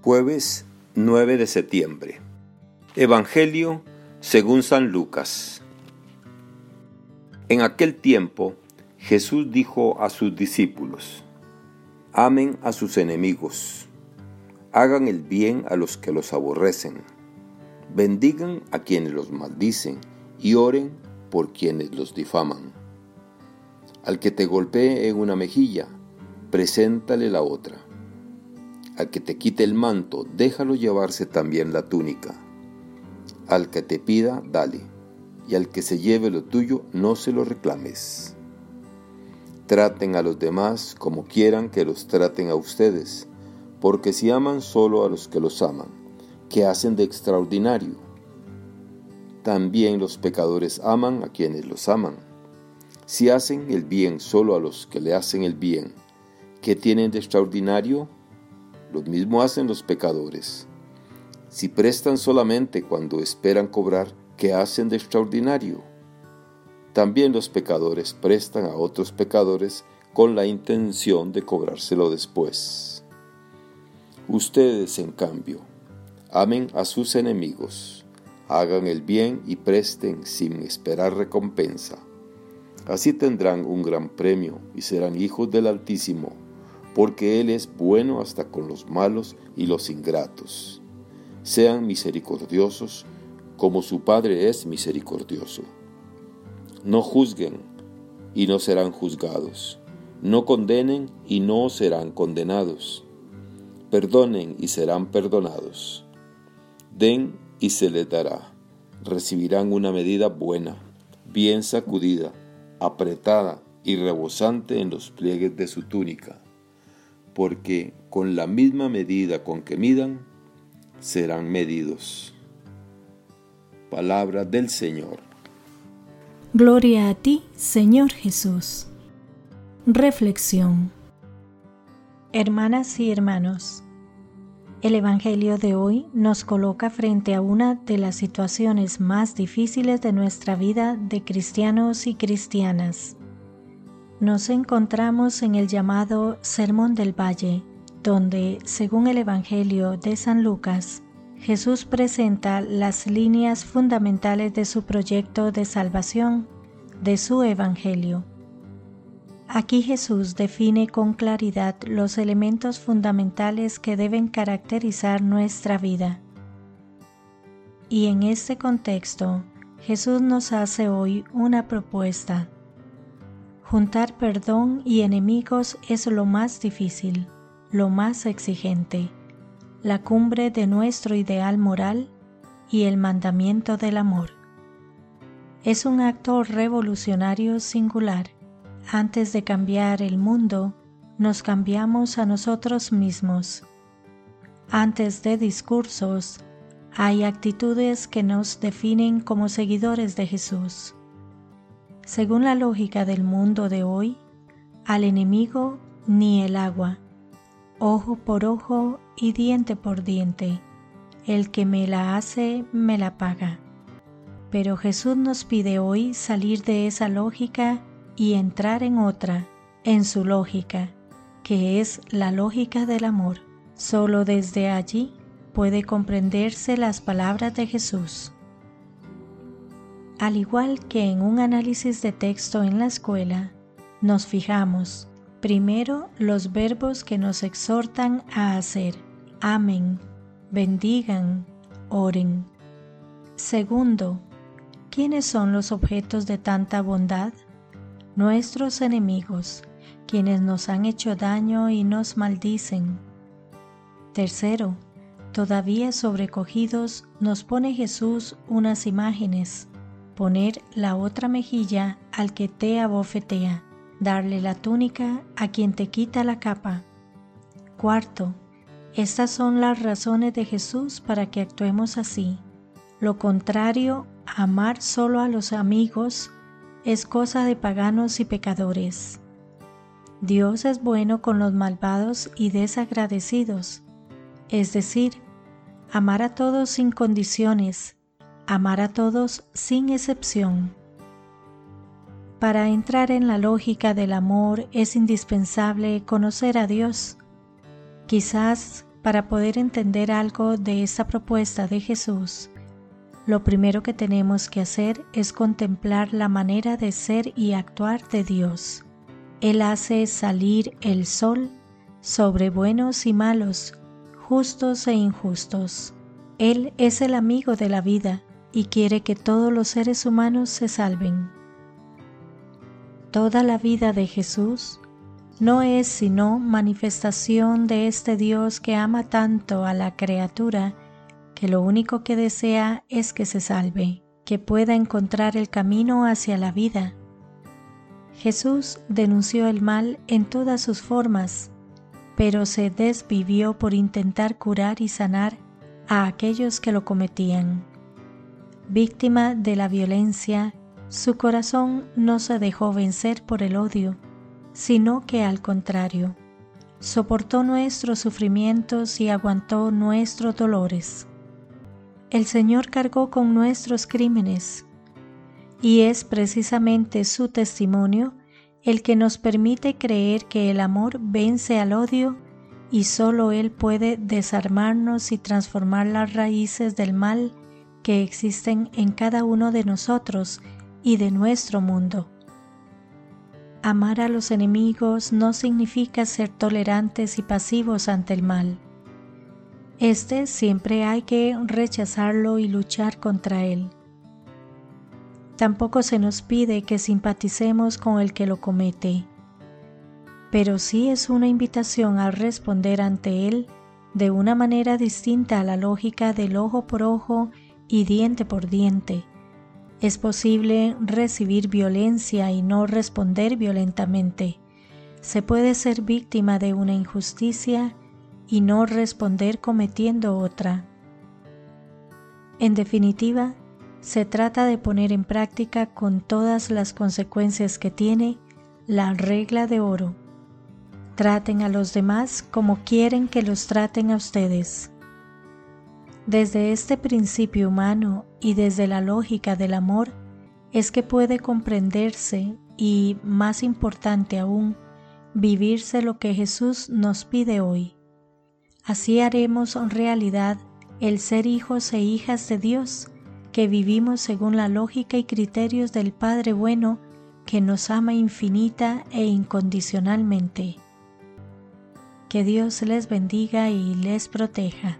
Jueves 9 de septiembre. Evangelio según San Lucas. En aquel tiempo Jesús dijo a sus discípulos, Amen a sus enemigos, hagan el bien a los que los aborrecen, bendigan a quienes los maldicen y oren por quienes los difaman. Al que te golpee en una mejilla, preséntale la otra. Al que te quite el manto, déjalo llevarse también la túnica. Al que te pida, dale, y al que se lleve lo tuyo, no se lo reclames. Traten a los demás como quieran que los traten a ustedes, porque si aman solo a los que los aman, ¿qué hacen de extraordinario? También los pecadores aman a quienes los aman. Si hacen el bien solo a los que le hacen el bien, ¿Qué tienen de extraordinario? Lo mismo hacen los pecadores. Si prestan solamente cuando esperan cobrar, ¿qué hacen de extraordinario? También los pecadores prestan a otros pecadores con la intención de cobrárselo después. Ustedes, en cambio, amen a sus enemigos, hagan el bien y presten sin esperar recompensa. Así tendrán un gran premio y serán hijos del Altísimo porque Él es bueno hasta con los malos y los ingratos. Sean misericordiosos como su Padre es misericordioso. No juzguen y no serán juzgados. No condenen y no serán condenados. Perdonen y serán perdonados. Den y se les dará. Recibirán una medida buena, bien sacudida, apretada y rebosante en los pliegues de su túnica porque con la misma medida con que midan, serán medidos. Palabra del Señor. Gloria a ti, Señor Jesús. Reflexión. Hermanas y hermanos, el Evangelio de hoy nos coloca frente a una de las situaciones más difíciles de nuestra vida de cristianos y cristianas nos encontramos en el llamado Sermón del Valle, donde, según el Evangelio de San Lucas, Jesús presenta las líneas fundamentales de su proyecto de salvación, de su Evangelio. Aquí Jesús define con claridad los elementos fundamentales que deben caracterizar nuestra vida. Y en este contexto, Jesús nos hace hoy una propuesta Juntar perdón y enemigos es lo más difícil, lo más exigente, la cumbre de nuestro ideal moral y el mandamiento del amor. Es un acto revolucionario singular. Antes de cambiar el mundo, nos cambiamos a nosotros mismos. Antes de discursos, hay actitudes que nos definen como seguidores de Jesús. Según la lógica del mundo de hoy, al enemigo ni el agua, ojo por ojo y diente por diente. El que me la hace, me la paga. Pero Jesús nos pide hoy salir de esa lógica y entrar en otra, en su lógica, que es la lógica del amor. Solo desde allí puede comprenderse las palabras de Jesús. Al igual que en un análisis de texto en la escuela, nos fijamos primero los verbos que nos exhortan a hacer. Amen, bendigan, oren. Segundo, ¿quiénes son los objetos de tanta bondad? Nuestros enemigos, quienes nos han hecho daño y nos maldicen. Tercero, todavía sobrecogidos nos pone Jesús unas imágenes poner la otra mejilla al que te abofetea, darle la túnica a quien te quita la capa. Cuarto, estas son las razones de Jesús para que actuemos así. Lo contrario, amar solo a los amigos, es cosa de paganos y pecadores. Dios es bueno con los malvados y desagradecidos, es decir, amar a todos sin condiciones, amar a todos sin excepción. Para entrar en la lógica del amor es indispensable conocer a Dios. Quizás Para poder entender algo de esta propuesta de Jesús, lo primero que tenemos que hacer es contemplar la manera de ser y actuar de Dios. Él hace salir el sol sobre buenos y malos, justos e injustos. Él es el amigo de la vida y quiere que todos los seres humanos se salven. Toda la vida de Jesús no es sino manifestación de este Dios que ama tanto a la criatura que lo único que desea es que se salve, que pueda encontrar el camino hacia la vida. Jesús denunció el mal en todas sus formas, pero se desvivió por intentar curar y sanar a aquellos que lo cometían. Víctima de la violencia, su corazón no se dejó vencer por el odio, sino que al contrario, soportó nuestros sufrimientos y aguantó nuestros dolores. El Señor cargó con nuestros crímenes, y es precisamente su testimonio el que nos permite creer que el amor vence al odio y solo Él puede desarmarnos y transformar las raíces del mal que existen en cada uno de nosotros y de nuestro mundo. Amar a los enemigos no significa ser tolerantes y pasivos ante el mal. Este siempre hay que rechazarlo y luchar contra él. Tampoco se nos pide que simpaticemos con el que lo comete, pero sí es una invitación a responder ante él de una manera distinta a la lógica del ojo por ojo y diente por diente. Es posible recibir violencia y no responder violentamente. Se puede ser víctima de una injusticia y no responder cometiendo otra. En definitiva, se trata de poner en práctica con todas las consecuencias que tiene la regla de oro. Traten a los demás como quieren que los traten a ustedes. Desde este principio humano y desde la lógica del amor es que puede comprenderse y, más importante aún, vivirse lo que Jesús nos pide hoy. Así haremos realidad el ser hijos e hijas de Dios, que vivimos según la lógica y criterios del Padre bueno que nos ama infinita e incondicionalmente. Que Dios les bendiga y les proteja.